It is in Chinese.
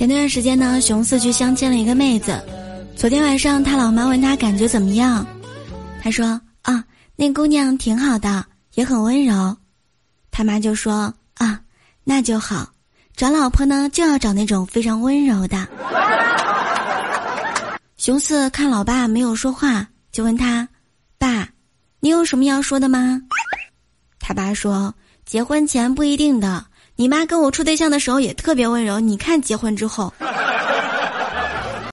前段时间呢，熊四去相亲了一个妹子。昨天晚上，他老妈问他感觉怎么样，他说：“啊，那姑娘挺好的，也很温柔。”他妈就说：“啊，那就好，找老婆呢就要找那种非常温柔的。”熊四看老爸没有说话，就问他：“爸，你有什么要说的吗？”他爸说：“结婚前不一定的。”你妈跟我处对象的时候也特别温柔，你看结婚之后。